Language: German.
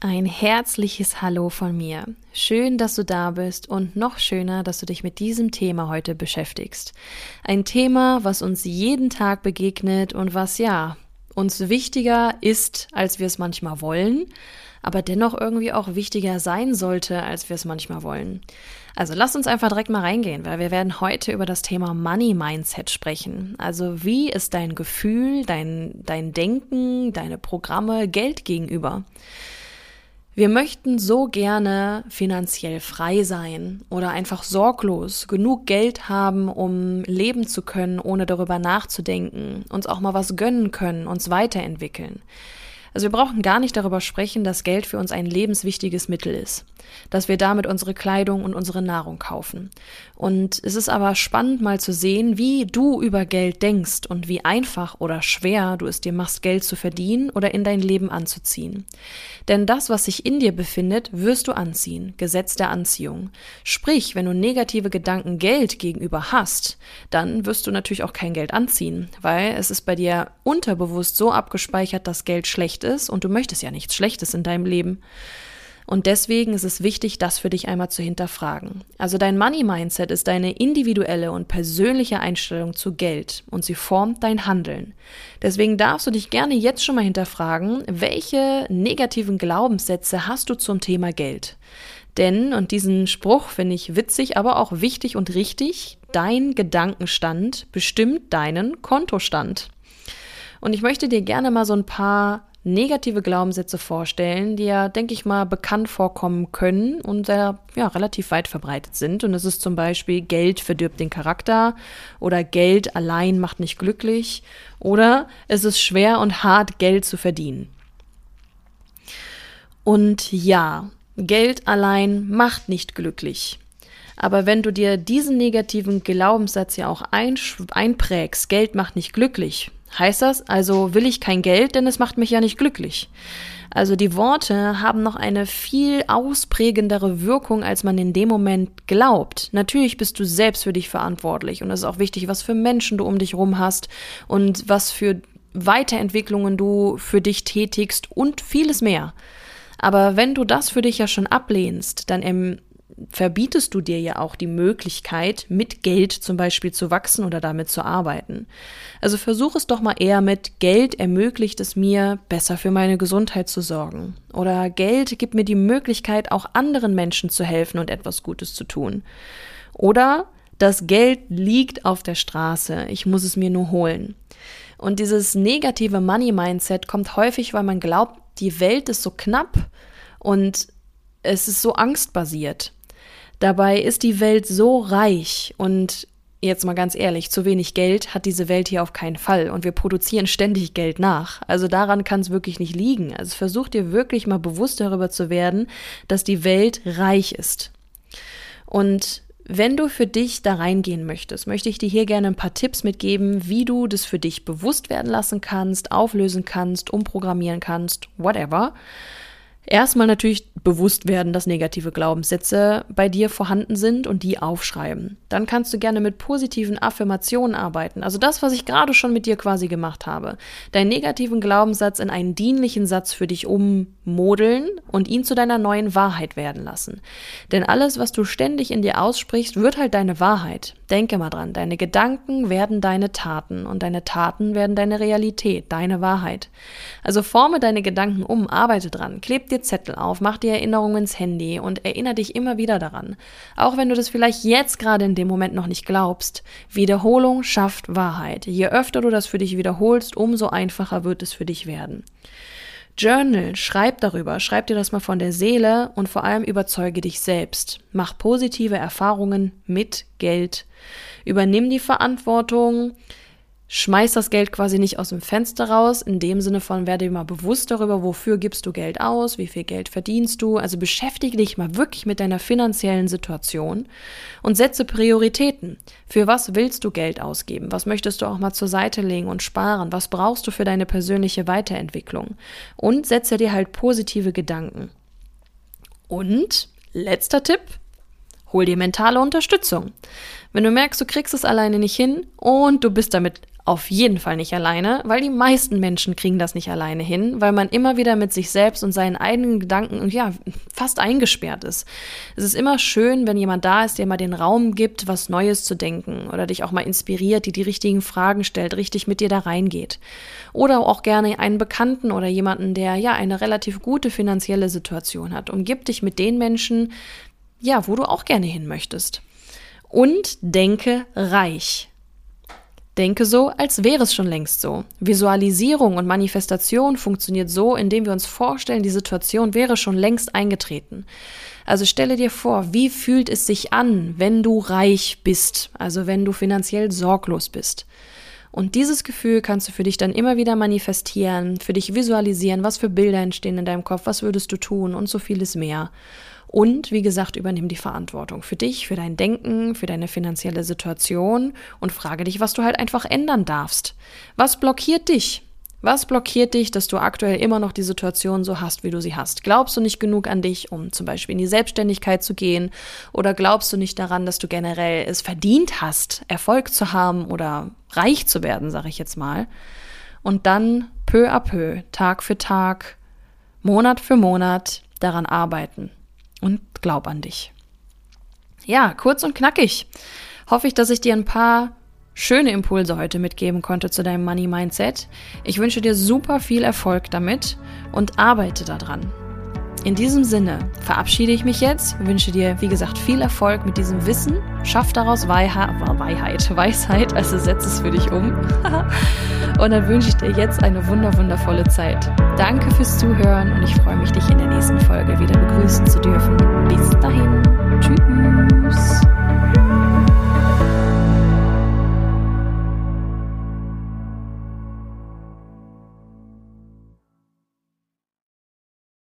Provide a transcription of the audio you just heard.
Ein herzliches Hallo von mir. Schön, dass du da bist und noch schöner, dass du dich mit diesem Thema heute beschäftigst. Ein Thema, was uns jeden Tag begegnet und was ja uns wichtiger ist, als wir es manchmal wollen, aber dennoch irgendwie auch wichtiger sein sollte, als wir es manchmal wollen. Also lass uns einfach direkt mal reingehen, weil wir werden heute über das Thema Money Mindset sprechen. Also wie ist dein Gefühl, dein, dein Denken, deine Programme Geld gegenüber? Wir möchten so gerne finanziell frei sein oder einfach sorglos, genug Geld haben, um leben zu können, ohne darüber nachzudenken, uns auch mal was gönnen können, uns weiterentwickeln. Also wir brauchen gar nicht darüber sprechen, dass Geld für uns ein lebenswichtiges Mittel ist, dass wir damit unsere Kleidung und unsere Nahrung kaufen. Und es ist aber spannend mal zu sehen, wie du über Geld denkst und wie einfach oder schwer du es dir machst, Geld zu verdienen oder in dein Leben anzuziehen. Denn das, was sich in dir befindet, wirst du anziehen, Gesetz der Anziehung. Sprich, wenn du negative Gedanken Geld gegenüber hast, dann wirst du natürlich auch kein Geld anziehen, weil es ist bei dir unterbewusst so abgespeichert, dass Geld schlecht ist und du möchtest ja nichts Schlechtes in deinem Leben. Und deswegen ist es wichtig, das für dich einmal zu hinterfragen. Also dein Money Mindset ist deine individuelle und persönliche Einstellung zu Geld und sie formt dein Handeln. Deswegen darfst du dich gerne jetzt schon mal hinterfragen, welche negativen Glaubenssätze hast du zum Thema Geld? Denn, und diesen Spruch finde ich witzig, aber auch wichtig und richtig, dein Gedankenstand bestimmt deinen Kontostand. Und ich möchte dir gerne mal so ein paar negative Glaubenssätze vorstellen, die ja, denke ich mal, bekannt vorkommen können und sehr, ja, relativ weit verbreitet sind. Und es ist zum Beispiel, Geld verdirbt den Charakter oder Geld allein macht nicht glücklich oder es ist schwer und hart, Geld zu verdienen. Und ja, Geld allein macht nicht glücklich. Aber wenn du dir diesen negativen Glaubenssatz ja auch einprägst, Geld macht nicht glücklich, heißt das also, will ich kein Geld, denn es macht mich ja nicht glücklich. Also die Worte haben noch eine viel ausprägendere Wirkung, als man in dem Moment glaubt. Natürlich bist du selbst für dich verantwortlich und es ist auch wichtig, was für Menschen du um dich rum hast und was für Weiterentwicklungen du für dich tätigst und vieles mehr. Aber wenn du das für dich ja schon ablehnst, dann verbietest du dir ja auch die Möglichkeit, mit Geld zum Beispiel zu wachsen oder damit zu arbeiten. Also versuch es doch mal eher mit Geld ermöglicht es mir, besser für meine Gesundheit zu sorgen. Oder Geld gibt mir die Möglichkeit, auch anderen Menschen zu helfen und etwas Gutes zu tun. Oder das Geld liegt auf der Straße, ich muss es mir nur holen. Und dieses negative Money-Mindset kommt häufig, weil man glaubt, die Welt ist so knapp und es ist so angstbasiert. Dabei ist die Welt so reich und jetzt mal ganz ehrlich, zu wenig Geld hat diese Welt hier auf keinen Fall und wir produzieren ständig Geld nach. Also daran kann es wirklich nicht liegen. Also versuch dir wirklich mal bewusst darüber zu werden, dass die Welt reich ist. Und wenn du für dich da reingehen möchtest, möchte ich dir hier gerne ein paar Tipps mitgeben, wie du das für dich bewusst werden lassen kannst, auflösen kannst, umprogrammieren kannst, whatever. Erstmal natürlich bewusst werden, dass negative Glaubenssätze bei dir vorhanden sind und die aufschreiben. Dann kannst du gerne mit positiven Affirmationen arbeiten. Also das, was ich gerade schon mit dir quasi gemacht habe. Deinen negativen Glaubenssatz in einen dienlichen Satz für dich ummodeln und ihn zu deiner neuen Wahrheit werden lassen. Denn alles, was du ständig in dir aussprichst, wird halt deine Wahrheit. Denke mal dran, deine Gedanken werden deine Taten und deine Taten werden deine Realität, deine Wahrheit. Also forme deine Gedanken um, arbeite dran, kleb dir Zettel auf, mach dir Erinnerungen ins Handy und erinnere dich immer wieder daran. Auch wenn du das vielleicht jetzt gerade in dem Moment noch nicht glaubst. Wiederholung schafft Wahrheit. Je öfter du das für dich wiederholst, umso einfacher wird es für dich werden. Journal, schreib darüber, schreib dir das mal von der Seele und vor allem überzeuge dich selbst. Mach positive Erfahrungen mit Geld. Übernimm die Verantwortung, schmeiß das Geld quasi nicht aus dem Fenster raus, in dem Sinne von werde dir mal bewusst darüber, wofür gibst du Geld aus, wie viel Geld verdienst du, also beschäftige dich mal wirklich mit deiner finanziellen Situation und setze Prioritäten. Für was willst du Geld ausgeben? Was möchtest du auch mal zur Seite legen und sparen? Was brauchst du für deine persönliche Weiterentwicklung? Und setze dir halt positive Gedanken. Und letzter Tipp, hol dir mentale Unterstützung. Wenn du merkst, du kriegst es alleine nicht hin und du bist damit auf jeden Fall nicht alleine, weil die meisten Menschen kriegen das nicht alleine hin, weil man immer wieder mit sich selbst und seinen eigenen Gedanken ja fast eingesperrt ist. Es ist immer schön, wenn jemand da ist, der mal den Raum gibt, was Neues zu denken oder dich auch mal inspiriert, die die richtigen Fragen stellt, richtig mit dir da reingeht. Oder auch gerne einen Bekannten oder jemanden, der ja eine relativ gute finanzielle Situation hat. Umgib dich mit den Menschen, ja, wo du auch gerne hin möchtest. Und denke reich. Denke so, als wäre es schon längst so. Visualisierung und Manifestation funktioniert so, indem wir uns vorstellen, die Situation wäre schon längst eingetreten. Also stelle dir vor, wie fühlt es sich an, wenn du reich bist, also wenn du finanziell sorglos bist. Und dieses Gefühl kannst du für dich dann immer wieder manifestieren, für dich visualisieren, was für Bilder entstehen in deinem Kopf, was würdest du tun und so vieles mehr. Und wie gesagt, übernimm die Verantwortung für dich, für dein Denken, für deine finanzielle Situation und frage dich, was du halt einfach ändern darfst. Was blockiert dich? Was blockiert dich, dass du aktuell immer noch die Situation so hast, wie du sie hast? Glaubst du nicht genug an dich, um zum Beispiel in die Selbstständigkeit zu gehen? Oder glaubst du nicht daran, dass du generell es verdient hast, Erfolg zu haben oder reich zu werden, sage ich jetzt mal? Und dann peu à peu, Tag für Tag, Monat für Monat daran arbeiten und glaub an dich. Ja, kurz und knackig. Hoffe ich, dass ich dir ein paar schöne Impulse heute mitgeben konnte zu deinem Money Mindset. Ich wünsche dir super viel Erfolg damit und arbeite daran. In diesem Sinne verabschiede ich mich jetzt, wünsche dir, wie gesagt, viel Erfolg mit diesem Wissen, schaff daraus Weihheit, Weisheit, also setz es für dich um. und dann wünsche ich dir jetzt eine wunder wundervolle Zeit. Danke fürs Zuhören und ich freue mich, dich in der nächsten Folge wieder begrüßen